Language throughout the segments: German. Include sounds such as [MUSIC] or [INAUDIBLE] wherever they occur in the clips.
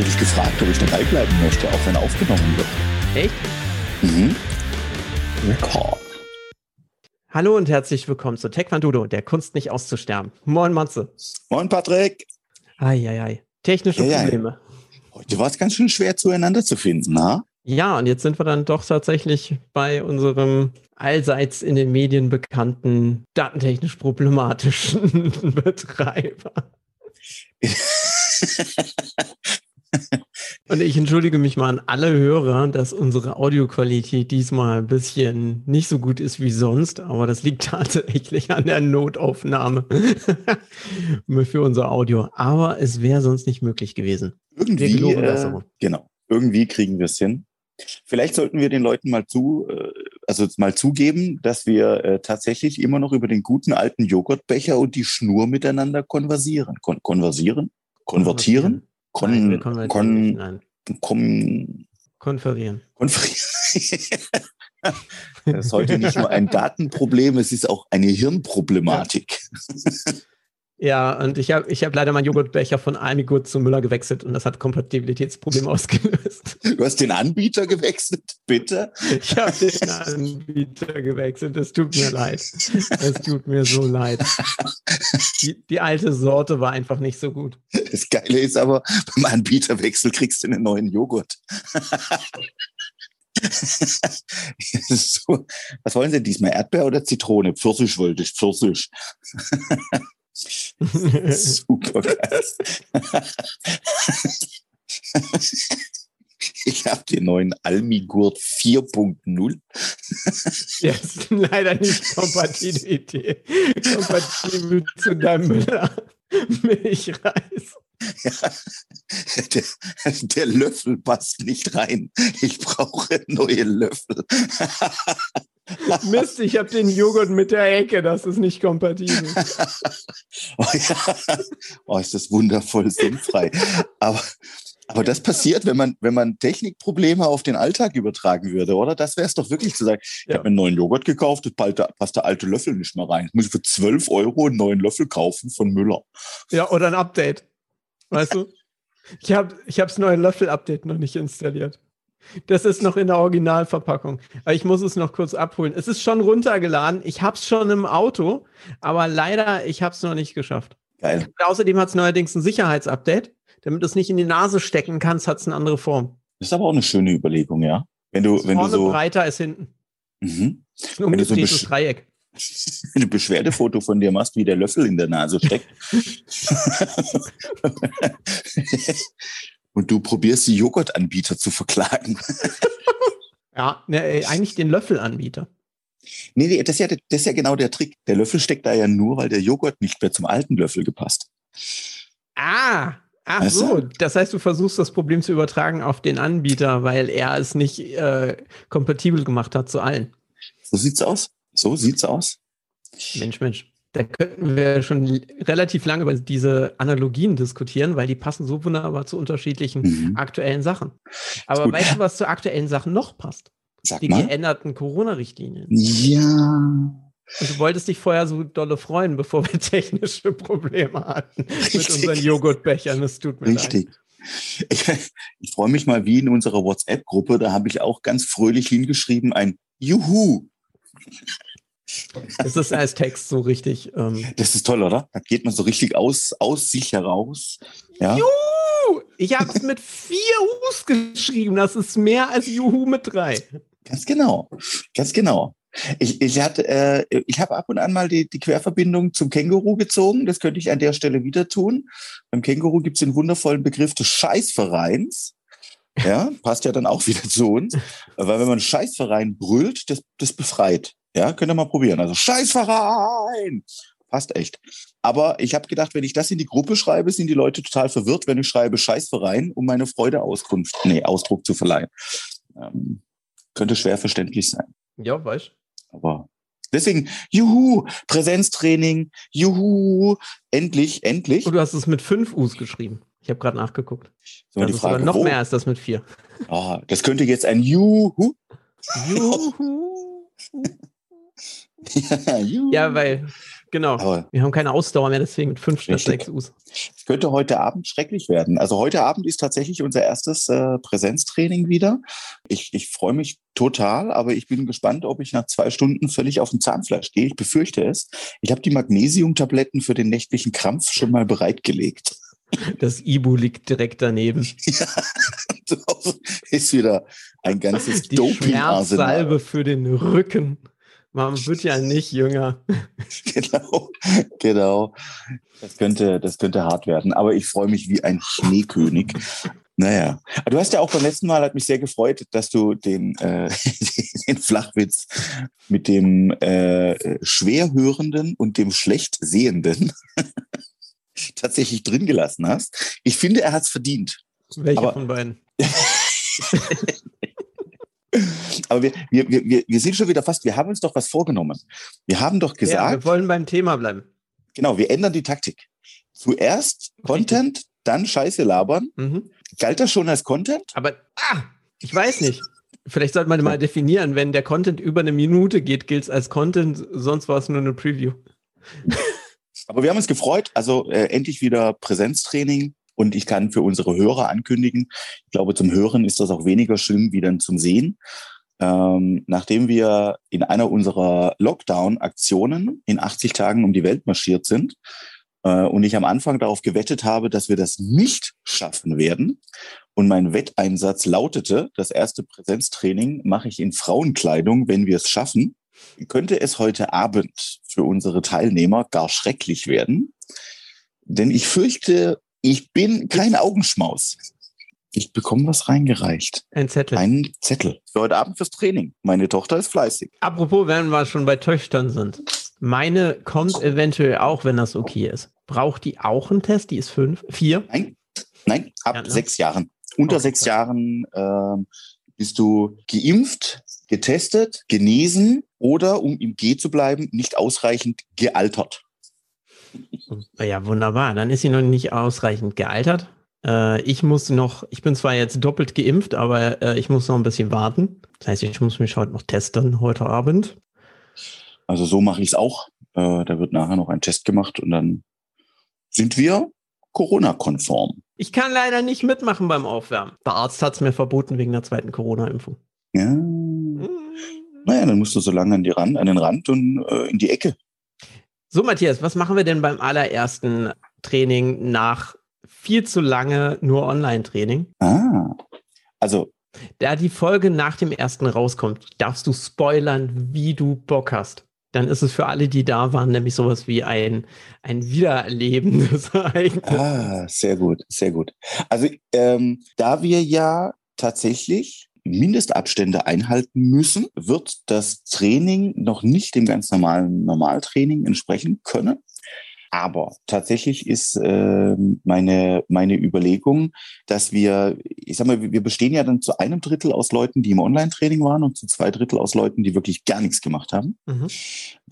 wurde ich gefragt, ob ich dabei bleiben möchte, auch wenn aufgenommen wird. Echt? Mhm. Rekord. Hallo und herzlich willkommen zu Taekwondo, der Kunst nicht auszusterben. Moin Matze. Moin Patrick. Eieiei. Technische Eieiei. Probleme. Heute war es ganz schön schwer zueinander zu finden, ha? Ja, und jetzt sind wir dann doch tatsächlich bei unserem allseits in den Medien bekannten, datentechnisch problematischen [LAUGHS] Betreiber. [LAUGHS] Und ich entschuldige mich mal an alle Hörer, dass unsere Audioqualität diesmal ein bisschen nicht so gut ist wie sonst, aber das liegt [LAUGHS] tatsächlich an der Notaufnahme [LAUGHS] für unser Audio. Aber es wäre sonst nicht möglich gewesen. Irgendwie, äh, genau, irgendwie kriegen wir es hin. Vielleicht sollten wir den Leuten mal zu, äh, also mal zugeben, dass wir äh, tatsächlich immer noch über den guten alten Joghurtbecher und die Schnur miteinander konversieren. Kon konversieren? Konvertieren? Kon, Nein, kon. Nein, kon, konferieren. konferieren. [LAUGHS] das ist heute nicht nur ein Datenproblem, es ist auch eine Hirnproblematik. Ja, und ich habe ich hab leider meinen Joghurtbecher von Almigut zu Müller gewechselt und das hat Kompatibilitätsprobleme [LAUGHS] ausgelöst. Du hast den Anbieter gewechselt, bitte? Ich habe den Anbieter gewechselt. Es tut mir leid. Es tut mir so leid. Die, die alte Sorte war einfach nicht so gut. Das Geile ist aber, beim Anbieterwechsel kriegst du einen neuen Joghurt. [LAUGHS] So, was wollen Sie diesmal? Erdbeer oder Zitrone? Pfirsich wollte ich, Pfirsich. Super geil. Ich habe den neuen Almigurt 4.0. Der ist leider nicht Kompatibilität. Kompatibel zu deinem Müller Milchreis. Ja, der, der Löffel passt nicht rein. Ich brauche neue Löffel. [LAUGHS] Mist, ich habe den Joghurt mit der Ecke. Das ist nicht kompatibel. [LAUGHS] Oh, ja. oh, ist das wundervoll sinnfrei. Aber, aber das passiert, wenn man, wenn man Technikprobleme auf den Alltag übertragen würde, oder? Das wäre es doch wirklich zu sagen. Ich Ja. habe mir einen neuen Joghurt gekauft, da passt der- alte Löffel nicht mehr rein. Ich muss für 12 Euro einen neuen Löffel kaufen von Müller. Ja, oder ein Update. Weißt du? Ich habe ich das neue Löffel-Update noch nicht installiert. Das ist noch in der Originalverpackung. Aber ich muss es noch kurz abholen. Es ist schon runtergeladen. Ich habe es schon im Auto, aber leider, ich habe es noch nicht geschafft. Geil. Außerdem hat es neuerdings ein Sicherheitsupdate. Damit du es nicht in die Nase stecken kannst, hat es eine andere Form. Das ist aber auch eine schöne Überlegung, ja. Wenn du, wenn du Vorne so, breiter als hinten. mhm. Das ist ein Wenn du so umgedrehtes Dreieck. wenn du ein Beschwerdefoto von dir machst, wie der Löffel in der Nase steckt. [LAUGHS] [LAUGHS] [LAUGHS] Und du probierst die Joghurtanbieter zu verklagen. [LAUGHS] Ja, ne, äh, eigentlich den Löffelanbieter. Nee, nee, das ist, ja, das ist ja genau der Trick. Der Löffel steckt da ja nur, weil der Joghurt nicht mehr zum alten Löffel gepasst. Ah, ach Weißt so. du? Das heißt, du versuchst das Problem zu übertragen auf den Anbieter, weil er es nicht äh, kompatibel gemacht hat zu allen. So sieht's aus. So sieht's aus. Mensch, Mensch. Da könnten wir schon relativ lange über diese Analogien diskutieren, weil die passen so wunderbar zu unterschiedlichen Mhm. aktuellen Sachen. Aber Gut. weißt du, was zu aktuellen Sachen noch passt? Sag Die mal. geänderten Corona-Richtlinien. Ja. Und du wolltest dich vorher so dolle freuen, bevor wir [LAUGHS] technische Probleme hatten mit Richtig. unseren Joghurtbechern. Es tut mir leid. Richtig. Ich, ich freue mich mal wie in unserer WhatsApp-Gruppe, da habe ich auch ganz fröhlich hingeschrieben ein Juhu. Es ist als Text so richtig. Ähm, Das ist toll, oder? Da geht man so richtig aus, aus sich heraus. Ja. Juhu! Ich habe es mit vier U's geschrieben. Das ist mehr als Juhu mit drei. Ganz genau. Ganz genau. Ich, ich, hatte, äh, ich habe ab und an mal die, die Querverbindung zum Känguru gezogen. Das könnte ich an der Stelle wieder tun. Beim Känguru gibt es den wundervollen Begriff des Scheißvereins. Ja, passt ja dann auch wieder zu uns. Weil wenn man Scheißverein brüllt, das, das befreit. Ja, könnt ihr mal probieren. Also Scheißverein! Passt echt. Aber ich habe gedacht, wenn ich das in die Gruppe schreibe, sind die Leute total verwirrt, wenn ich schreibe Scheißverein, um meine Freude Auskunft, nee, Ausdruck zu verleihen. Ähm, könnte schwer verständlich sein. Ja, weißt Aber deswegen, juhu, Präsenztraining, juhu, endlich, endlich. Und du hast es mit fünf U's geschrieben. Ich habe gerade nachgeguckt. So, Das ist Frage, aber noch wo? mehr als das mit vier. Ah, das könnte jetzt ein Juhu. Juhu. [LAUGHS] ja, weil Genau. Aber Wir haben keine Ausdauer mehr, deswegen mit fünf statt sechs Us. es könnte heute Abend schrecklich werden. Also heute Abend ist tatsächlich unser erstes äh, Präsenztraining wieder. Ich, ich freue mich total, aber ich bin gespannt, ob ich nach zwei Stunden völlig auf dem Zahnfleisch gehe. Ich befürchte es. Ich habe die Magnesiumtabletten für den nächtlichen Krampf schon mal bereitgelegt. Das Ibu liegt direkt daneben. [LAUGHS] Ja, ist wieder ein ganzes Die Doping-Arsenal. Schmerzsalbe für den Rücken. Man wird ja nicht jünger. [LAUGHS] Genau, genau. Das könnte, das könnte hart werden. Aber ich freue mich wie ein Schneekönig. Naja, du hast ja auch beim letzten Mal, hat mich sehr gefreut, dass du den, äh, [LAUGHS] den Flachwitz mit dem äh, Schwerhörenden und dem Schlechtsehenden [LAUGHS] tatsächlich drin gelassen hast. Ich finde, er hat es verdient. Welcher Aber- von beiden? Aber wir, wir, wir, wir- sind schon wieder fast, wir haben uns doch was vorgenommen. Wir haben doch Ja, gesagt, wir wollen beim Thema bleiben. genau, wir ändern die Taktik. Zuerst Content, dann Scheiße labern. Mhm. Galt das schon als Content? Aber, ah, ich weiß nicht. Vielleicht sollte man mal definieren, wenn der Content über eine Minute geht, gilt es als Content, sonst war es nur eine Preview. Aber wir haben uns gefreut. Also äh, endlich wieder Präsenztraining. Und ich kann für unsere Hörer ankündigen, ich glaube, zum Hören ist das auch weniger schlimm wie dann zum Sehen. Ähm, nachdem wir in einer unserer Lockdown-Aktionen in 80 Tagen um die Welt marschiert sind äh, und ich am Anfang darauf gewettet habe, dass wir das nicht schaffen werden und mein Wetteinsatz lautete, das erste Präsenztraining mache ich in Frauenkleidung, wenn wir es schaffen, könnte es heute Abend für unsere Teilnehmer gar schrecklich werden. Denn ich fürchte, ich bin kein Augenschmaus. Ich bekomme was reingereicht. Ein Zettel. Einen Zettel für heute Abend fürs Training. Meine Tochter ist fleißig. Apropos, wenn wir schon bei Töchtern sind. Meine kommt eventuell auch, wenn das okay ist. Braucht die auch einen Test? Die ist fünf, vier? Nein, nein, ab Ja, ne? sechs Jahren. Unter Okay, sechs. Jahren ähm, bist du geimpft, getestet, genesen oder, um im G zu bleiben, nicht ausreichend gealtert. Ja, wunderbar. Dann ist sie noch nicht ausreichend gealtert. Äh, ich muss noch, ich bin zwar jetzt doppelt geimpft, aber äh, ich muss noch ein bisschen warten. Das heißt, ich muss mich heute noch testen, heute Abend. Also so mache ich es auch. Äh, da wird nachher noch ein Test gemacht und dann sind wir Corona-konform. Ich kann leider nicht mitmachen beim Aufwärmen. Der Arzt hat es mir verboten wegen der zweiten Corona-Impfung. Ja. Hm. Naja, dann musst du so lange an, die Rand, an den Rand und äh, in die Ecke. So, Matthias, was machen wir denn beim allerersten Training nach viel zu lange nur Online-Training? Ah. Also, Da die Folge nach dem ersten rauskommt, darfst du spoilern, wie du Bock hast. Dann ist es für alle, die da waren, nämlich sowas wie ein, ein Wiedererleben des [LAUGHS] Ereignisses. ah, sehr gut, sehr gut. Also, ähm, da wir ja tatsächlich Mindestabstände einhalten müssen, wird das Training noch nicht dem ganz normalen Normaltraining entsprechen können. Aber tatsächlich ist ähm, meine, meine Überlegung, dass wir, ich sag mal, wir bestehen ja dann zu einem Drittel aus Leuten, die im Online-Training waren und zu zwei Drittel aus Leuten, die wirklich gar nichts gemacht haben. Mhm.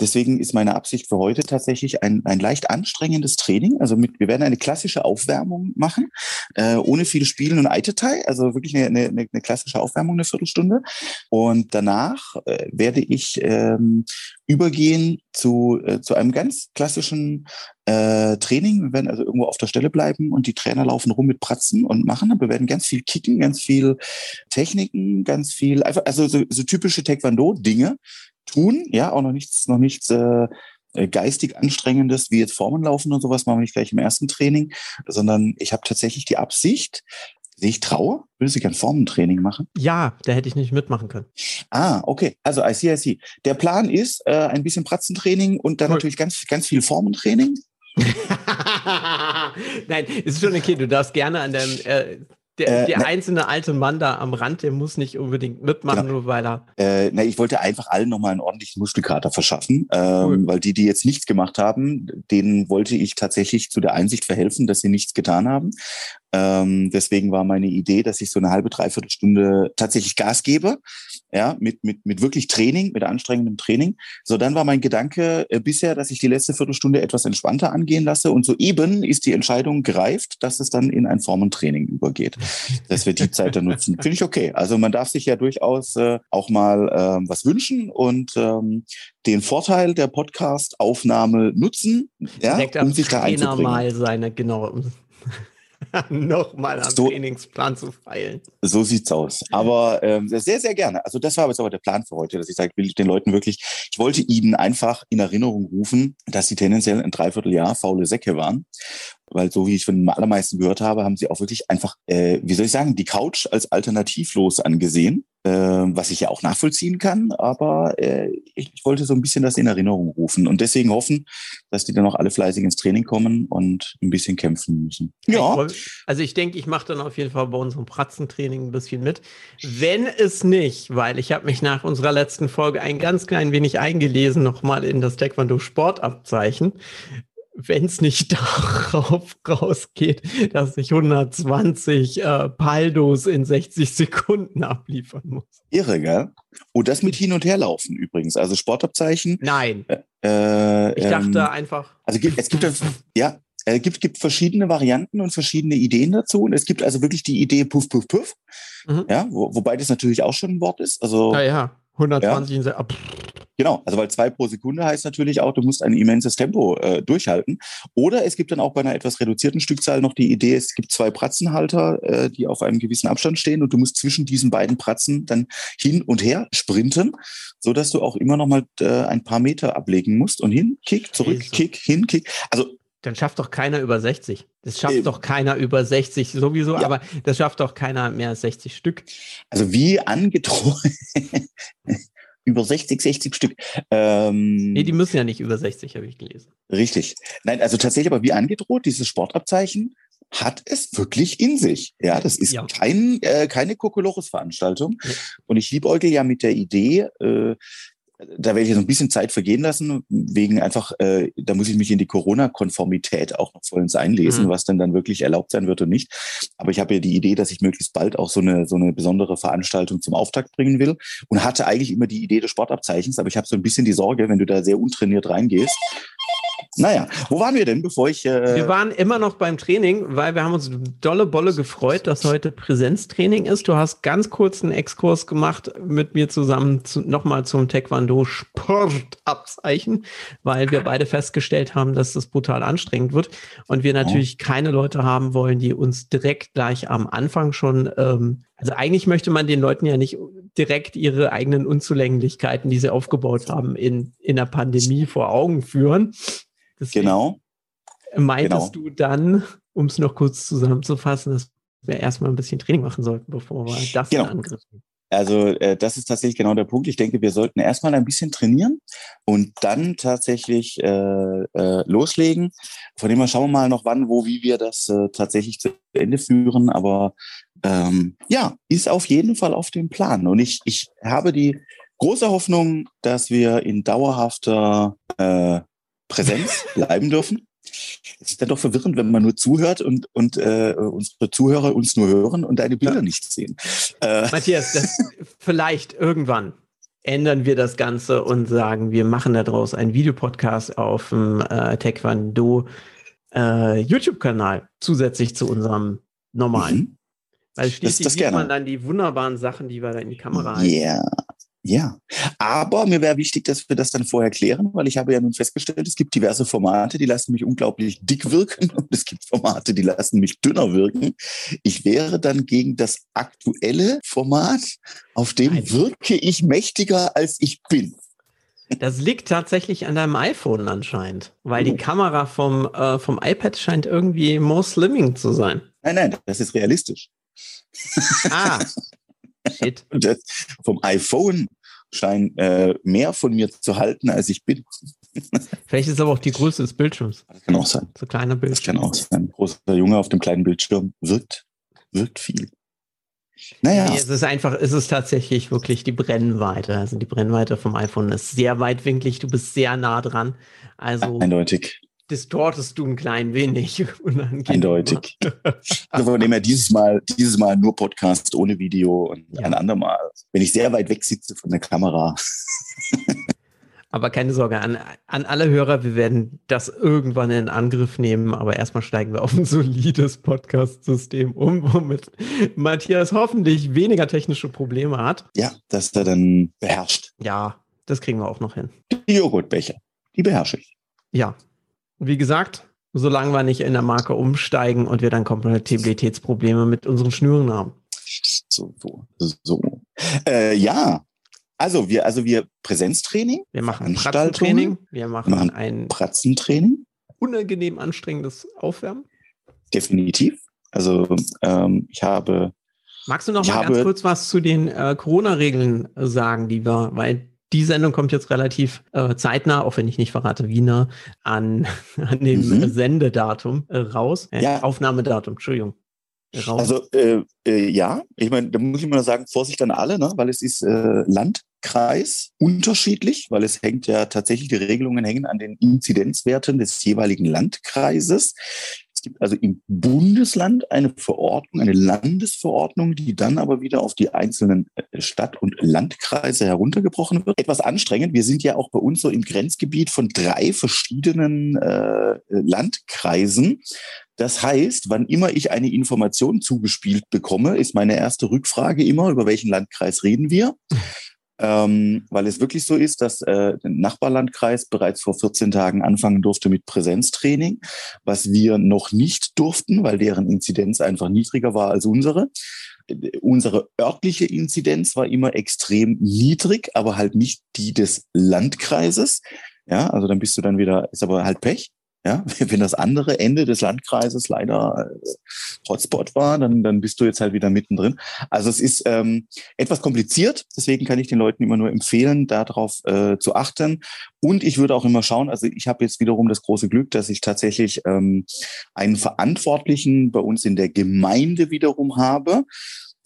Deswegen ist meine Absicht für heute tatsächlich ein, ein leicht anstrengendes Training. Also mit, wir werden eine klassische Aufwärmung machen, äh, ohne viel Spielen und Eitetai. Also wirklich eine, eine, eine klassische Aufwärmung, eine Viertelstunde. Und danach äh, werde ich ähm, übergehen zu, äh, zu einem ganz klassischen äh, Training. Wir werden also irgendwo auf der Stelle bleiben und die Trainer laufen rum mit Pratzen und machen. Wir werden ganz viel kicken, ganz viel Techniken, ganz viel, einfach, also so, so typische Taekwondo-Dinge tun. Ja, auch noch nichts, noch nichts äh, geistig anstrengendes wie jetzt Formen laufen und sowas machen wir nicht gleich im ersten Training, sondern ich habe tatsächlich die Absicht, sehe ich traue, würde sie gern Formentraining machen. Ja, da hätte ich nicht mitmachen können. Ah, okay. Also I see, I see. Der Plan ist äh, ein bisschen Pratzentraining und dann Cool. natürlich ganz, ganz viel Formentraining. [LAUGHS] Nein, ist schon okay. Du darfst gerne an dem, äh, der, Äh, der ne- einzelne alte Mann da am Rand, der muss nicht unbedingt mitmachen, Genau. nur weil er. Äh, na, ich wollte einfach allen nochmal einen ordentlichen Muskelkater verschaffen, ähm, Cool. weil die, die jetzt nichts gemacht haben, denen wollte ich tatsächlich zu der Einsicht verhelfen, dass sie nichts getan haben. Ähm, deswegen war meine Idee, dass ich so eine halbe, dreiviertel Stunde tatsächlich Gas gebe, ja, mit, mit, mit wirklich Training, mit anstrengendem Training. So, dann war mein Gedanke äh, bisher, dass ich die letzte Viertelstunde etwas entspannter angehen lasse und soeben ist die Entscheidung gereift, dass es dann in ein Formentraining übergeht, dass wir die Zeit dann nutzen. Finde ich okay. Also man darf sich ja durchaus äh, auch mal äh, was wünschen und ähm, den Vorteil der Podcast-Aufnahme nutzen, ja, um sich da einzubringen. mal seine, genau, [LAUGHS] nochmal am so, Trainingsplan zu feilen. So sieht's aus. Aber ähm, sehr, sehr gerne. Also das war jetzt aber der Plan für heute, dass ich sage, will ich den Leuten wirklich, ich wollte ihnen einfach in Erinnerung rufen, dass sie tendenziell ein Dreivierteljahr faule Säcke waren weil so wie ich von den allermeisten gehört habe, haben sie auch wirklich einfach, äh, wie soll ich sagen, die Couch als alternativlos angesehen, äh, was ich ja auch nachvollziehen kann, aber äh, ich, ich, wollte so ein bisschen das in Erinnerung rufen und deswegen hoffen, dass die dann auch alle fleißig ins Training kommen und ein bisschen kämpfen müssen. Ja. Also ich denke, ich mache dann auf jeden Fall bei unserem Pratzentraining ein bisschen mit. Wenn es nicht, weil ich habe mich nach unserer letzten Folge ein ganz klein wenig eingelesen, nochmal in das Taekwondo Sportabzeichen wenn es nicht [LAUGHS] darauf rausgeht, dass ich 120 äh, Paldos in 60 Sekunden abliefern muss. Irre, gell? Oh, das mit Hin- und Herlaufen übrigens. Also Sportabzeichen. Nein. Äh, ich dachte ähm, einfach. Also es gibt ja, es äh, gibt, gibt verschiedene Varianten und verschiedene Ideen dazu. Und es gibt also wirklich die Idee Puff, Puff, Puff. Mhm. Ja, wo, wobei das natürlich auch schon ein Wort ist. Also, ja, ja. 120 ja. Genau, also weil zwei pro Sekunde heißt natürlich auch, du musst ein immenses Tempo äh, durchhalten. Oder es gibt dann auch bei einer etwas reduzierten Stückzahl noch die Idee, es gibt zwei Pratzenhalter, äh, die auf einem gewissen Abstand stehen und du musst zwischen diesen beiden Pratzen dann hin und her sprinten, so dass du auch immer noch mal äh, ein paar Meter ablegen musst und hin, Kick, zurück, Jesus. Kick, hin, Kick. Also dann schafft doch keiner über 60. Das schafft äh, doch keiner über 60 sowieso, ja. aber das schafft doch keiner mehr als 60 Stück. Also wie angedroht, [LAUGHS] über 60, 60 Stück. Ähm, nee, die müssen ja nicht über 60, habe ich gelesen. Richtig. Nein, also tatsächlich aber wie angedroht, dieses Sportabzeichen hat es wirklich in sich. Ja, das ist ja. kein, äh, keine Kokolores-Veranstaltung. Ja. Und ich liebäugel ja mit der Idee, äh, da werde ich so ein bisschen Zeit vergehen lassen, wegen einfach, äh, da muss ich mich in die Corona-Konformität auch noch vollends einlesen, mhm. was denn dann wirklich erlaubt sein wird und nicht. Aber ich habe ja die Idee, dass ich möglichst bald auch so eine, so eine besondere Veranstaltung zum Auftakt bringen will und hatte eigentlich immer die Idee des Sportabzeichens, aber ich habe so ein bisschen die Sorge, wenn du da sehr untrainiert reingehst, naja, wo waren wir denn, bevor ich. Äh wir waren immer noch beim Training, weil wir haben uns dolle Bolle gefreut, dass heute Präsenztraining ist. Du hast ganz kurz einen Exkurs gemacht mit mir zusammen zu, nochmal zum Taekwondo Sportabzeichen, weil wir beide festgestellt haben, dass das brutal anstrengend wird und wir natürlich oh. keine Leute haben wollen, die uns direkt gleich am Anfang schon. Ähm, also eigentlich möchte man den Leuten ja nicht direkt ihre eigenen Unzulänglichkeiten, die sie aufgebaut haben, in, in der Pandemie vor Augen führen. Deswegen genau. Meintest genau. du dann, um es noch kurz zusammenzufassen, dass wir erstmal ein bisschen Training machen sollten, bevor wir das genau. angriffen? Also äh, das ist tatsächlich genau der Punkt. Ich denke, wir sollten erstmal ein bisschen trainieren und dann tatsächlich äh, äh, loslegen. Von dem her schauen wir mal noch wann, wo, wie wir das äh, tatsächlich zu Ende führen. Aber ähm, ja, ist auf jeden Fall auf dem Plan. Und ich, ich habe die große Hoffnung, dass wir in dauerhafter äh, Präsenz bleiben dürfen. Es ist dann doch verwirrend, wenn man nur zuhört und, und äh, unsere Zuhörer uns nur hören und deine Bilder nicht sehen. Äh. Matthias, das, [LAUGHS] vielleicht irgendwann ändern wir das Ganze und sagen, wir machen daraus einen Videopodcast auf dem äh, Taekwondo äh, YouTube-Kanal zusätzlich zu unserem normalen. Mhm. Weil schließlich das, das sieht man dann die wunderbaren Sachen, die wir da in die Kamera halten. Ja, ja, aber mir wäre wichtig, dass wir das dann vorher klären, weil ich habe ja nun festgestellt, es gibt diverse Formate, die lassen mich unglaublich dick wirken [LAUGHS] und es gibt Formate, die lassen mich dünner wirken. Ich wäre dann gegen das aktuelle Format, auf dem Nein. wirke ich mächtiger, als ich bin. Das liegt tatsächlich an deinem iPhone anscheinend, weil die. Kamera vom, äh, vom iPad scheint irgendwie more slimming zu sein. Nein, nein, das ist realistisch. Ah, [LAUGHS] Shit. Das vom iPhone scheinen äh, mehr von mir zu halten, als ich bin. Vielleicht ist aber auch die Größe des Bildschirms. Das kann auch sein. So kleiner Bildschirm. Das kann auch sein. Ein großer Junge auf dem kleinen Bildschirm wirkt, wirkt viel. Naja. Nee, es ist einfach, es ist tatsächlich wirklich die Brennweite. Also die Brennweite vom iPhone ist sehr weitwinklig, du bist sehr nah dran. Also eindeutig. Distortest du ein klein wenig. [LAUGHS] Eindeutig. [LAUGHS] also von dem her dieses Mal, dieses Mal nur Podcast ohne Video und ja. ein andermal, wenn ich sehr weit weg sitze von der Kamera. [LAUGHS] Aber keine Sorge an, an alle Hörer, wir werden das irgendwann in Angriff nehmen. Aber erstmal steigen wir auf ein solides Podcast-System um, womit Matthias hoffentlich weniger technische Probleme hat. Ja, dass er dann beherrscht. Ja, das kriegen wir auch noch hin. Die Joghurtbecher, die beherrsche ich. Ja, wie gesagt, solange wir nicht in der Marke umsteigen und wir dann Kompatibilitätsprobleme mit unseren Schnüren haben. So, so, so. Äh, ja, also wir, also wir Präsenztraining. Wir machen Pratzentraining. Wir machen, machen ein Pratzentraining. Unangenehm anstrengendes Aufwärmen. Definitiv. Also ähm, ich habe. Magst du noch mal ganz kurz was zu den äh, Corona-Regeln sagen, die wir, weil die Sendung kommt jetzt relativ äh, zeitnah, auch wenn ich nicht verrate, wie nah, an, [LAUGHS] an dem mhm. Sendedatum äh, raus. Äh, ja. Aufnahmedatum, Entschuldigung. Raus. Also äh, äh, ja, ich meine, da muss ich mal sagen, Vorsicht an alle, ne? weil es ist äh, Landkreis unterschiedlich, weil es hängt ja tatsächlich, die Regelungen hängen an den Inzidenzwerten des jeweiligen Landkreises. Gibt also im Bundesland eine Verordnung, eine Landesverordnung, die dann aber wieder auf die einzelnen äh, Stadt- und Landkreise heruntergebrochen wird. Etwas anstrengend. Wir sind ja auch bei uns so im Grenzgebiet von drei verschiedenen äh, Landkreisen. Das heißt, wann immer ich eine Information zugespielt bekomme, ist meine erste Rückfrage immer, über welchen Landkreis reden wir? Ähm, weil es wirklich so ist, dass äh, der Nachbarlandkreis bereits vor 14 Tagen anfangen durfte mit Präsenztraining, was wir noch nicht durften, weil deren Inzidenz einfach niedriger war als unsere. Unsere örtliche Inzidenz war immer extrem niedrig, aber halt nicht die des Landkreises. Ja, also dann bist du dann wieder, ist aber halt Pech. Ja, [LAUGHS] wenn das andere Ende des Landkreises leider äh, Hotspot war, dann, dann bist du jetzt halt wieder mittendrin. Also es ist ähm, etwas kompliziert, deswegen kann ich den Leuten immer nur empfehlen, darauf äh, zu achten. Und ich würde auch immer schauen, also ich habe jetzt wiederum das große Glück, dass ich tatsächlich ähm, einen Verantwortlichen bei uns in der Gemeinde wiederum habe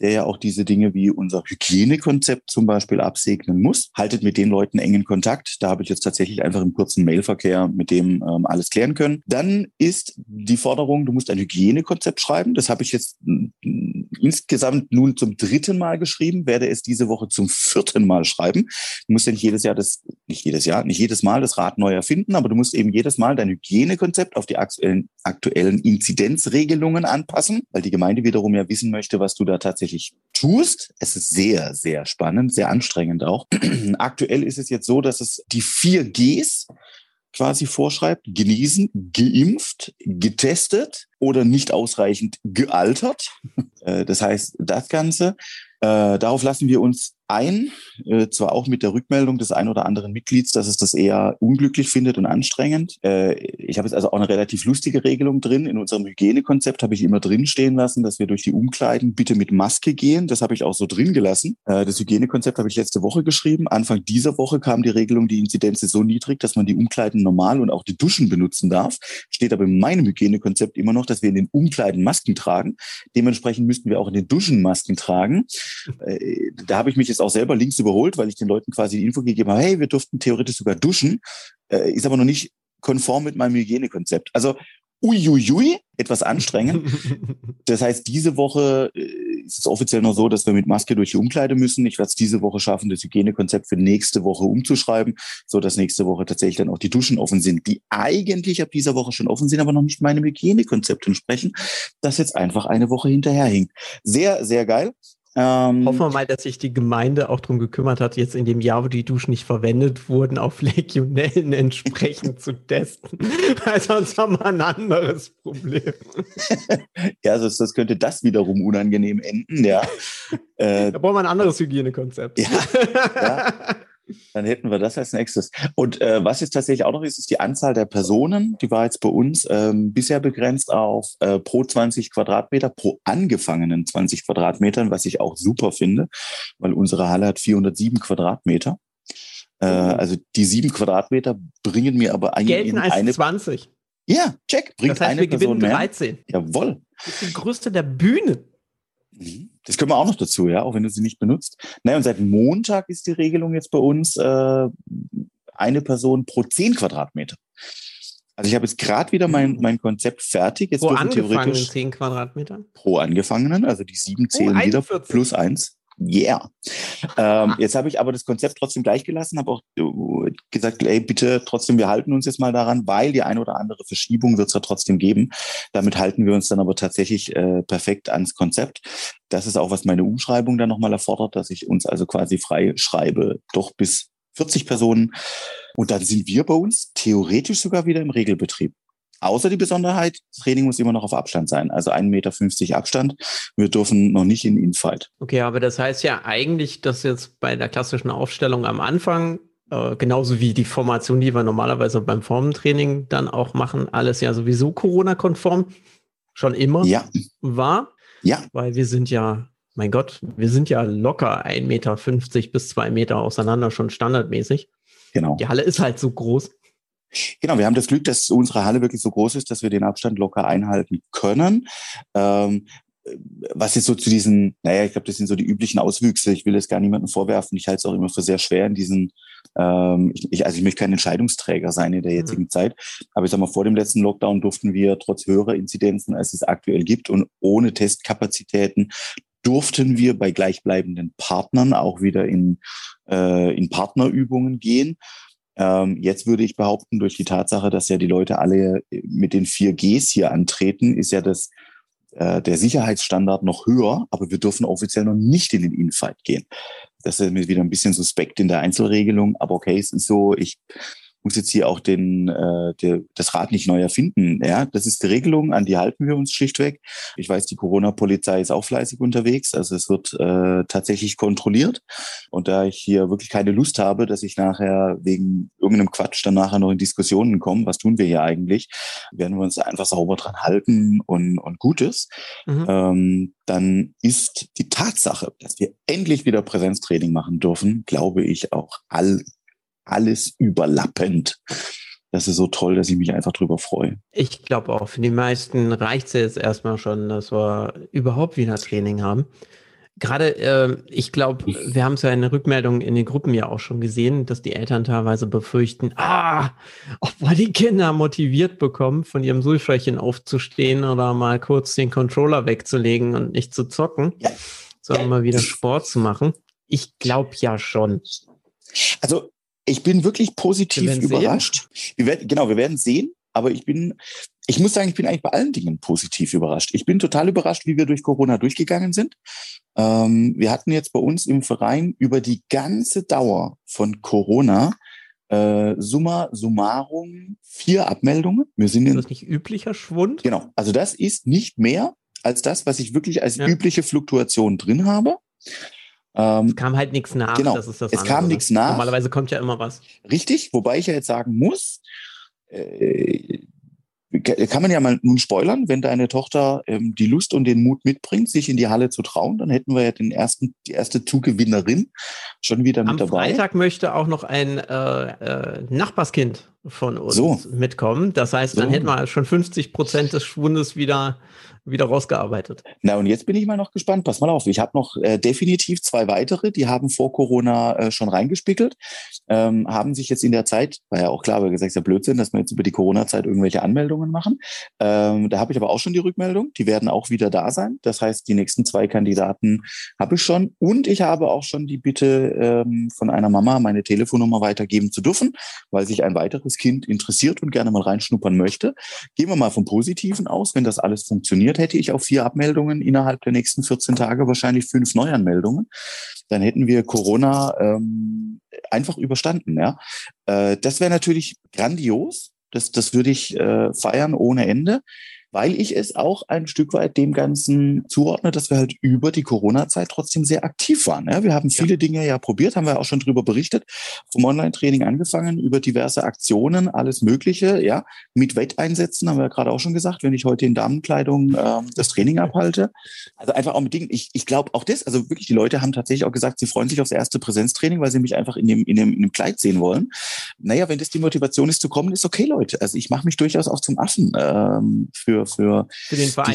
der ja auch diese Dinge wie unser Hygienekonzept zum Beispiel absegnen muss. Haltet mit den Leuten engen Kontakt. Da habe ich jetzt tatsächlich einfach im kurzen Mailverkehr mit dem ähm, alles klären können. Dann ist die Forderung, du musst ein Hygienekonzept schreiben. Das habe ich jetzt insgesamt nun zum dritten Mal geschrieben, werde es diese Woche zum vierten Mal schreiben. Du musst ja nicht jedes Jahr das, nicht jedes Jahr, nicht jedes Mal das Rad neu erfinden, aber du musst eben jedes Mal dein Hygienekonzept auf die aktuellen, aktuellen Inzidenzregelungen anpassen, weil die Gemeinde wiederum ja wissen möchte, was du da tatsächlich tust. Es ist sehr, sehr spannend, sehr anstrengend auch. [CLEARS THROAT] Aktuell ist es jetzt so, dass es die vier Gs quasi vorschreibt, genesen, geimpft, getestet oder nicht ausreichend gealtert. [LAUGHS] Äh, das heißt, das Ganze, äh, darauf lassen wir uns ein, äh, zwar auch mit der Rückmeldung des ein oder anderen Mitglieds, dass es das eher unglücklich findet und anstrengend. Ich habe jetzt also auch eine relativ lustige Regelung drin. In unserem Hygienekonzept habe ich immer drin stehen lassen, dass wir durch die Umkleiden bitte mit Maske gehen. Das habe ich auch so drin gelassen. Das Hygienekonzept habe ich letzte Woche geschrieben. Anfang dieser Woche kam die Regelung, die Inzidenz ist so niedrig, dass man die Umkleiden normal und auch die Duschen benutzen darf. Steht aber in meinem Hygienekonzept immer noch, dass wir in den Umkleiden Masken tragen. Dementsprechend müssten wir auch in den Duschen Masken tragen. Äh, da habe ich mich jetzt auch selber links überholt, weil ich den Leuten quasi die Info gegeben habe, hey, wir durften theoretisch sogar duschen, äh, ist aber noch nicht konform mit meinem Hygienekonzept. Also uiuiui, etwas anstrengend. [LAUGHS] Das heißt, diese Woche äh, ist es offiziell noch so, dass wir mit Maske durch die Umkleide müssen. Ich werde es diese Woche schaffen, das Hygienekonzept für nächste Woche umzuschreiben, so dass nächste Woche tatsächlich dann auch die Duschen offen sind, die eigentlich ab dieser Woche schon offen sind, aber noch nicht meinem Hygienekonzept entsprechen, das jetzt einfach eine Woche hinterherhinkt. Sehr, sehr geil. Ähm, Hoffen wir mal, dass sich die Gemeinde auch darum gekümmert hat, jetzt in dem Jahr, wo die Duschen nicht verwendet wurden, auf [LAUGHS] Legionellen entsprechend zu testen. [LAUGHS] Weil sonst haben wir ein anderes Problem. [LAUGHS] ja, also das könnte das wiederum unangenehm enden, ja. Äh, da brauchen wir ein anderes Hygienekonzept. ja, ja. Dann hätten wir das als nächstes. Und äh, was jetzt tatsächlich auch noch ist, ist die Anzahl der Personen. Die war jetzt bei uns ähm, bisher begrenzt auf äh, pro 20 Quadratmeter, pro angefangenen 20 Quadratmetern, was ich auch super finde, weil unsere Halle hat 407 Quadratmeter. Äh, mhm. also die sieben Quadratmeter bringen mir aber eigentlich Gelten als eine 20. Ja, check. Bringt das heißt, eine wir Person gewinnen 13. Mehr. Jawohl. Das ist die größte der Bühne. Das können wir auch noch dazu, ja, auch wenn du sie nicht benutzt. Naja, und seit Montag ist die Regelung jetzt bei uns äh, eine Person pro zehn Quadratmeter. Also ich habe jetzt gerade wieder mein, mein Konzept fertig. Jetzt Pro angefangenen theoretisch 10 Quadratmetern? pro angefangenen, also die sieben zählen wieder 41. plus eins. Yeah. Ähm, jetzt habe ich aber das Konzept trotzdem gleich gelassen, habe auch äh, gesagt, ey, bitte trotzdem, wir halten uns jetzt mal daran, weil die eine oder andere Verschiebung wird es ja trotzdem geben. Damit halten wir uns dann aber tatsächlich äh, perfekt ans Konzept. Das ist auch, was meine Umschreibung dann nochmal erfordert, dass ich uns also quasi frei schreibe, doch bis 40 Personen. Und dann sind wir bei uns theoretisch sogar wieder im Regelbetrieb. Außer die Besonderheit, das Training muss immer noch auf Abstand sein, also 1,50 Meter Abstand. Wir dürfen noch nicht in Infight. Okay, aber das heißt ja eigentlich, dass jetzt bei der klassischen Aufstellung am Anfang, äh, genauso wie die Formation, die wir normalerweise beim Formentraining dann auch machen, alles ja sowieso Corona-konform schon immer Ja, war, ja, weil wir sind ja, mein Gott, wir sind ja locker 1,50 Meter bis 2 Meter auseinander, schon standardmäßig. genau. Die Halle ist halt so groß. Genau, wir haben das Glück, dass unsere Halle wirklich so groß ist, dass wir den Abstand locker einhalten können. Ähm, was jetzt so zu diesen, naja, ich glaube, das sind so die üblichen Auswüchse. Ich will es gar niemandem vorwerfen. Ich halte es auch immer für sehr schwer in diesen, ähm, ich, also ich möchte kein Entscheidungsträger sein in der jetzigen Zeit. Aber ich sag mal, vor dem letzten Lockdown durften wir trotz höherer Inzidenzen, als es aktuell gibt und ohne Testkapazitäten, durften wir bei gleichbleibenden Partnern auch wieder in, äh, in Partnerübungen gehen. Ähm, jetzt würde ich behaupten, durch die Tatsache, dass ja die Leute alle mit den 4Gs hier antreten, ist ja das, äh, der Sicherheitsstandard noch höher, aber wir dürfen offiziell noch nicht in den Infight gehen. Das ist mir wieder ein bisschen suspekt in der Einzelregelung, aber okay, es ist so, ich muss jetzt hier auch den, äh, der, das Rad nicht neu erfinden. Ja, das ist die Regelung, an die halten wir uns schlichtweg. Ich weiß, die Corona-Polizei ist auch fleißig unterwegs, also es wird äh, tatsächlich kontrolliert. Und da ich hier wirklich keine Lust habe, dass ich nachher wegen irgendeinem Quatsch dann nachher noch in Diskussionen komme, was tun wir hier eigentlich, werden wir uns einfach sauber dran halten und, und Gutes. Mhm. Ähm, dann ist die Tatsache, dass wir endlich wieder Präsenztraining machen dürfen, glaube ich, auch all, alles überlappend. Das ist so toll, dass ich mich einfach drüber freue. Ich glaube auch, für die meisten reicht es jetzt erstmal schon, dass wir überhaupt wieder Training haben. Gerade, äh, ich glaube, wir haben es ja in der Rückmeldung in den Gruppen ja auch schon gesehen, dass die Eltern teilweise befürchten, ah, ob wir die Kinder motiviert bekommen, von ihrem Sulfröhrchen aufzustehen oder mal kurz den Controller wegzulegen und nicht zu zocken, Ja. sondern mal wieder Sport zu machen. Ich glaube ja schon. Also ich bin wirklich Wir positiv sehen. überrascht. Wir werden, genau, wir werden sehen, aber ich bin, ich muss sagen, ich bin eigentlich bei allen Dingen positiv überrascht. Ich bin total überrascht, wie wir durch Corona durchgegangen sind. Ähm, wir hatten jetzt bei uns im Verein über die ganze Dauer von Corona äh, summa summarum vier Abmeldungen. Wir sind Ist in, das nicht üblicher Schwund? genau, also das ist nicht mehr als das, was ich wirklich als Ja. übliche Fluktuation drin habe. Ähm, Es kam halt nichts nach. Genau. Das ist das Es kam andere. nichts nach. Normalerweise kommt ja immer was. Richtig, wobei ich ja jetzt sagen muss, äh, kann man ja mal nun spoilern, wenn deine Tochter ähm, die Lust und den Mut mitbringt, sich in die Halle zu trauen, dann hätten wir ja den ersten, die erste Zugewinnerin schon wieder Am mit dabei. Freitag möchte auch noch ein äh, äh, Nachbarskind von uns So. mitkommen. Das heißt, dann So. hätten wir schon 50 Prozent des Schwundes wieder, wieder rausgearbeitet. Na und jetzt bin ich mal noch gespannt. Pass mal auf, ich habe noch äh, definitiv zwei weitere, die haben vor Corona äh, schon reingespickelt, ähm, haben sich jetzt in der Zeit, war ja auch klar, weil gesagt, ist ja Blödsinn, dass wir jetzt über die Corona-Zeit irgendwelche Anmeldungen machen. Ähm, da habe ich aber auch schon die Rückmeldung, die werden auch wieder da sein. Das heißt, die nächsten zwei Kandidaten habe ich schon und ich habe auch schon die Bitte ähm, von einer Mama, meine Telefonnummer weitergeben zu dürfen, weil sich ein weiteres Kind interessiert und gerne mal reinschnuppern möchte. Gehen wir mal vom Positiven aus. Wenn das alles funktioniert, hätte ich auf vier Abmeldungen innerhalb der nächsten 14 Tage wahrscheinlich fünf Neuanmeldungen. Dann hätten wir Corona ähm, einfach überstanden. Ja, äh, das wäre natürlich grandios. Das, das würde ich äh, feiern ohne Ende, weil ich es auch ein Stück weit dem Ganzen zuordne, dass wir halt über die Corona-Zeit trotzdem sehr aktiv waren. Ja, wir haben viele Dinge ja probiert, haben wir auch schon drüber berichtet, vom Online-Training angefangen, über diverse Aktionen, alles Mögliche, ja, mit Wetteinsätzen, haben wir ja gerade auch schon gesagt, wenn ich heute in Damenkleidung ähm, das Training abhalte. Also einfach auch mit Dingen, ich, ich glaube auch das, also wirklich, die Leute haben tatsächlich auch gesagt, sie freuen sich aufs erste Präsenztraining, weil sie mich einfach in dem, in dem, in dem Kleid sehen wollen. Naja, wenn das die Motivation ist zu kommen, ist okay, Leute. Also ich mache mich durchaus auch zum Affen ähm, für, für Für den Verein.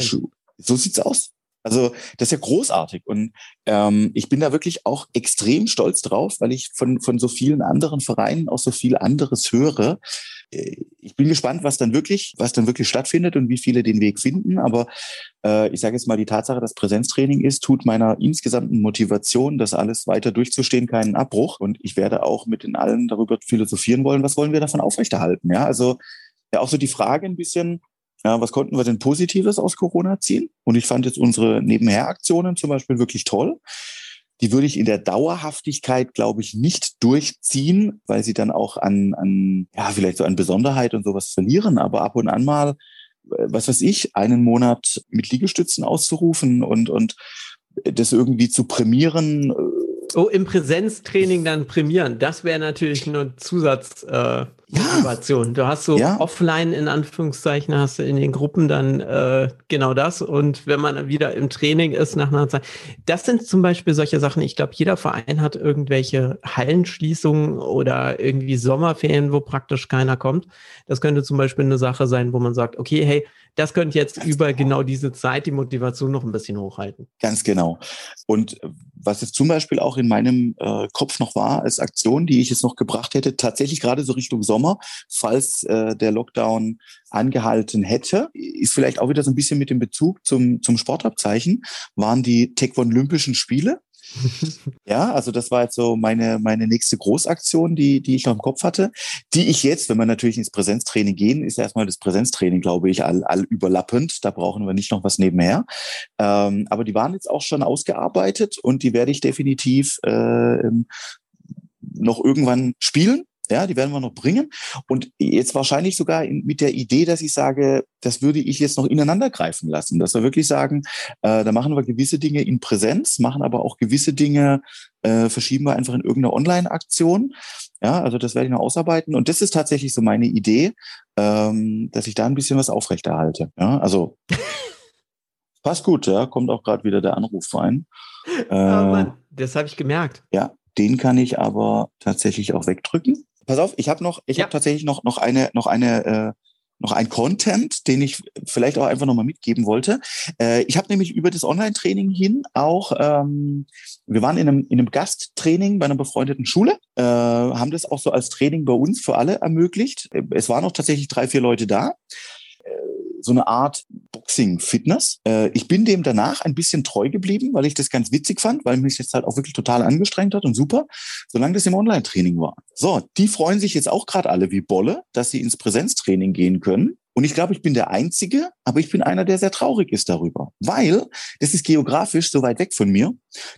So sieht's aus. Also das ist ja großartig und ähm, ich bin da wirklich auch extrem stolz drauf, weil ich von, von so vielen anderen Vereinen auch so viel anderes höre. Äh, ich bin gespannt, was dann wirklich, was dann wirklich stattfindet und wie viele den Weg finden. Aber äh, ich sage jetzt mal, die Tatsache, dass Präsenztraining ist, tut meiner insgesamten Motivation, das alles weiter durchzustehen, keinen Abbruch. Und ich werde auch mit den allen darüber philosophieren wollen, was wollen wir davon aufrechterhalten. Ja, also ja auch so die Frage ein bisschen, ja, was konnten wir denn Positives aus Corona ziehen? Und ich fand jetzt unsere Nebenheraktionen zum Beispiel wirklich toll. Die würde ich in der Dauerhaftigkeit, glaube ich, nicht durchziehen, weil sie dann auch an, an, ja, vielleicht so an Besonderheit und sowas verlieren. Aber ab und an mal, äh, was weiß ich, einen Monat mit Liegestützen auszurufen und, und das irgendwie zu prämieren, äh, Oh, im Präsenztraining dann prämieren, das wäre natürlich eine Zusatzmotivation. Äh, ja. Du hast so ja. offline in Anführungszeichen, hast du in den Gruppen dann äh, genau das. Und wenn man wieder im Training ist nach einer Zeit, das sind zum Beispiel solche Sachen. Ich glaube, jeder Verein hat irgendwelche Hallenschließungen oder irgendwie Sommerferien, wo praktisch keiner kommt. Das könnte zum Beispiel eine Sache sein, wo man sagt, okay, hey, das könnte jetzt über genau. genau diese Zeit die Motivation noch ein bisschen hochhalten. Ganz genau. Und was jetzt zum Beispiel auch in meinem äh, Kopf noch war als Aktion, die ich jetzt noch gebracht hätte, tatsächlich gerade so Richtung Sommer, falls äh, der Lockdown angehalten hätte, ist vielleicht auch wieder so ein bisschen mit dem Bezug zum, zum Sportabzeichen, waren die Taekwondo-Olympischen Spiele [LAUGHS] ja, also das war jetzt so meine, meine nächste Großaktion, die, die ich noch im Kopf hatte, die ich jetzt, wenn wir natürlich ins Präsenztraining gehen, ist erstmal das Präsenztraining, glaube ich, all, all überlappend. Da brauchen wir nicht noch was nebenher. Ähm, aber die waren jetzt auch schon ausgearbeitet und die werde ich definitiv äh, noch irgendwann spielen. Ja, die werden wir noch bringen. Und jetzt wahrscheinlich sogar mit der Idee, dass ich sage, das würde ich jetzt noch ineinander greifen lassen. Dass wir wirklich sagen, äh, da machen wir gewisse Dinge in Präsenz, machen aber auch gewisse Dinge, äh, verschieben wir einfach in irgendeine Online-Aktion. Ja, also das werde ich noch ausarbeiten. Und das ist tatsächlich so meine Idee, ähm, dass ich da ein bisschen was aufrechterhalte. Ja, also [LAUGHS] passt gut, ja, kommt auch gerade wieder der Anruf rein. Äh, oh Mann, das habe ich gemerkt. Ja, den kann ich aber tatsächlich auch wegdrücken pass auf, ich habe noch, ich ja. habe tatsächlich noch noch eine noch eine äh, noch ein Content, den ich vielleicht auch einfach nochmal mitgeben wollte. Äh, ich habe nämlich über das Online-Training hin auch, ähm, wir waren in einem, in einem Gasttraining bei einer befreundeten Schule, äh, haben das auch so als Training bei uns für alle ermöglicht. Es waren auch tatsächlich drei, vier Leute da so eine Art Boxing-Fitness. Äh, ich bin dem danach ein bisschen treu geblieben, weil ich das ganz witzig fand, weil mich jetzt halt auch wirklich total angestrengt hat und super, solange das im Online-Training war. So, die freuen sich jetzt auch gerade alle wie Bolle, dass sie ins Präsenztraining gehen können. Und ich glaube, ich bin der Einzige, aber ich bin einer, der sehr traurig ist darüber, weil das ist geografisch so weit weg von mir,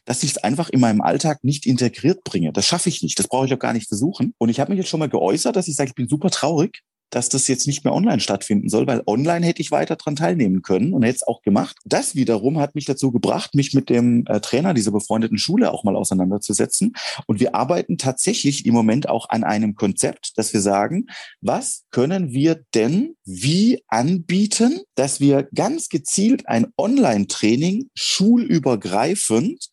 dass ich es einfach in meinem Alltag nicht integriert bringe. Das schaffe ich nicht. Das brauche ich auch gar nicht versuchen. Und ich habe mich jetzt schon mal geäußert, dass ich sage, ich bin super traurig, dass das jetzt nicht mehr online stattfinden soll, weil online hätte ich weiter dran teilnehmen können und hätte es auch gemacht. Das wiederum hat mich dazu gebracht, mich mit dem äh, Trainer dieser befreundeten Schule auch mal auseinanderzusetzen. Und wir arbeiten tatsächlich im Moment auch an einem Konzept, dass wir sagen, was können wir denn wie anbieten, dass wir ganz gezielt ein Online-Training schulübergreifend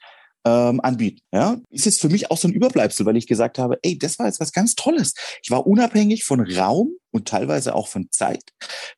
ähm, anbieten. Ja, ist jetzt für mich auch so ein Überbleibsel, weil ich gesagt habe, ey, das war jetzt was ganz Tolles. Ich war unabhängig von Raum und teilweise auch von Zeit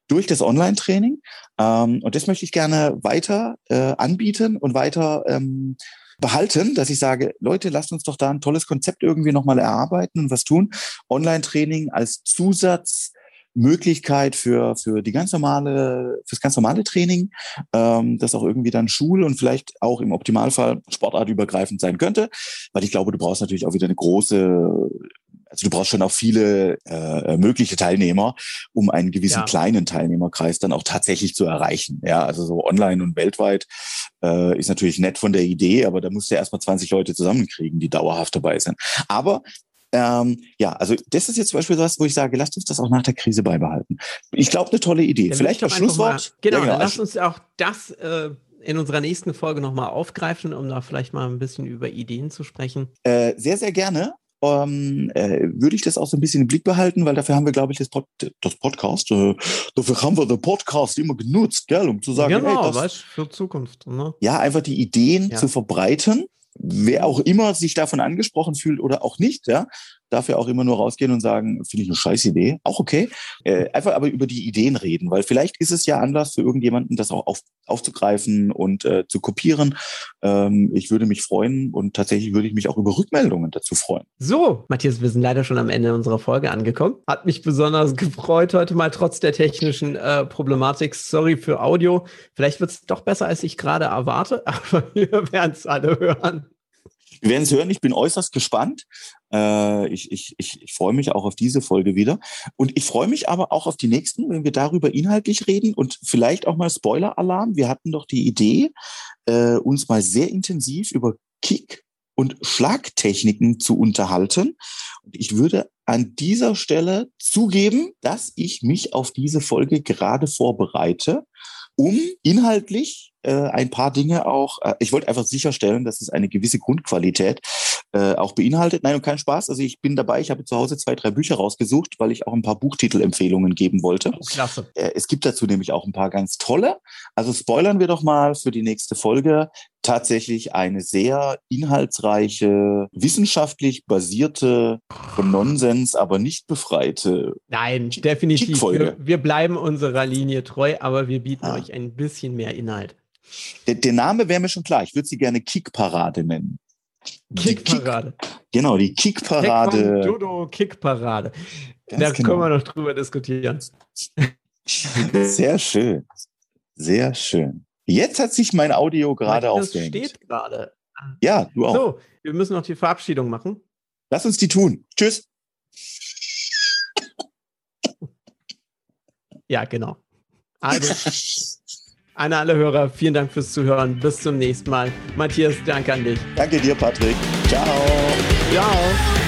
durch das Online-Training. Ähm, und das möchte ich gerne weiter äh, anbieten und weiter ähm, behalten, dass ich sage, Leute, lasst uns doch da ein tolles Konzept irgendwie nochmal erarbeiten und was tun. Online-Training als Zusatz Möglichkeit für, für die ganz normale, fürs ganz normale Training, ähm, das auch irgendwie dann Schul- und vielleicht auch im Optimalfall sportartübergreifend sein könnte. Weil ich glaube, du brauchst natürlich auch wieder eine große also du brauchst schon auch viele äh, mögliche Teilnehmer, um einen gewissen ja. kleinen Teilnehmerkreis dann auch tatsächlich zu erreichen. Ja, also so online und weltweit äh, ist natürlich nett von der Idee, aber da musst du ja erstmal 20 Leute zusammenkriegen, die dauerhaft dabei sind. Aber ähm, ja, also das ist jetzt zum Beispiel was, wo ich sage, lasst uns das auch nach der Krise beibehalten. Ich glaube, eine tolle Idee. Dann Vielleicht das Schlusswort. Mal, genau, ja. Dann lasst uns auch das äh, in unserer nächsten Folge nochmal aufgreifen, um da vielleicht mal ein bisschen über Ideen zu sprechen. Äh, sehr, sehr gerne. Ähm, äh, würde ich das auch so ein bisschen im Blick behalten, weil dafür haben wir, glaube ich, das, Pod das Podcast, äh, dafür haben wir den Podcast immer genutzt, gell, um zu sagen, genau, hey, das, weißt, für Zukunft. Ne? Ja, einfach die Ideen ja. zu verbreiten wer auch immer sich davon angesprochen fühlt oder auch nicht, ja, darf ja auch immer nur rausgehen und sagen, finde ich eine scheiß Idee. Auch okay. Äh, einfach aber über die Ideen reden, weil vielleicht ist es ja Anlass für irgendjemanden, das auch auf, aufzugreifen und äh, zu kopieren. Ähm, ich würde mich freuen und tatsächlich würde ich mich auch über Rückmeldungen dazu freuen. So, Matthias, wir sind leider schon am Ende unserer Folge angekommen. Hat mich besonders [LAUGHS] gefreut heute mal trotz der technischen äh, Problematik. Sorry für Audio. Vielleicht wird es doch besser, als ich gerade erwarte, [LAUGHS] aber wir werden es alle hören. Wir werden es hören. Ich bin äußerst gespannt. Äh, ich, ich, ich, ich freue mich auch auf diese Folge wieder. Und ich freue mich aber auch auf die nächsten, wenn wir darüber inhaltlich reden und vielleicht auch mal Spoiler-Alarm. Wir hatten doch die Idee, äh, uns mal sehr intensiv über Kick und Schlagtechniken zu unterhalten. Und ich würde an dieser Stelle zugeben, dass ich mich auf diese Folge gerade vorbereite, um inhaltlich ein paar Dinge auch, äh, ich wollte einfach sicherstellen, dass es eine gewisse Grundqualität äh, auch beinhaltet. Nein, und kein Spaß. Also ich bin dabei, ich habe zu Hause zwei, drei Bücher rausgesucht, weil ich auch ein paar Buchtitelempfehlungen geben wollte. Oh, klasse. Äh, es gibt dazu nämlich auch ein paar ganz tolle. Also spoilern wir doch mal für die nächste Folge tatsächlich eine sehr inhaltsreiche, wissenschaftlich basierte, von Nonsens aber nicht befreite. Nein, definitiv. Wir, wir, bleiben unserer Linie treu, aber wir bieten ah. euch ein bisschen mehr Inhalt. Der, der Name wäre mir schon klar. Ich würde sie gerne Kickparade nennen. Kickparade. Kick, genau, die Kickparade. Dodo Kickparade. Da genau. können wir noch drüber diskutieren. [LAUGHS] Sehr schön. Sehr schön. Jetzt hat sich mein Audio gerade aufgehängt. Das steht gerade. Ja, du auch. So, wir müssen noch die Verabschiedung machen. Lass uns die tun. Tschüss. Ja, genau. Also, [LAUGHS] an alle Hörer, vielen Dank fürs Zuhören. Bis zum nächsten Mal. Matthias, danke an dich. Danke dir, Patrick. Ciao. Ciao.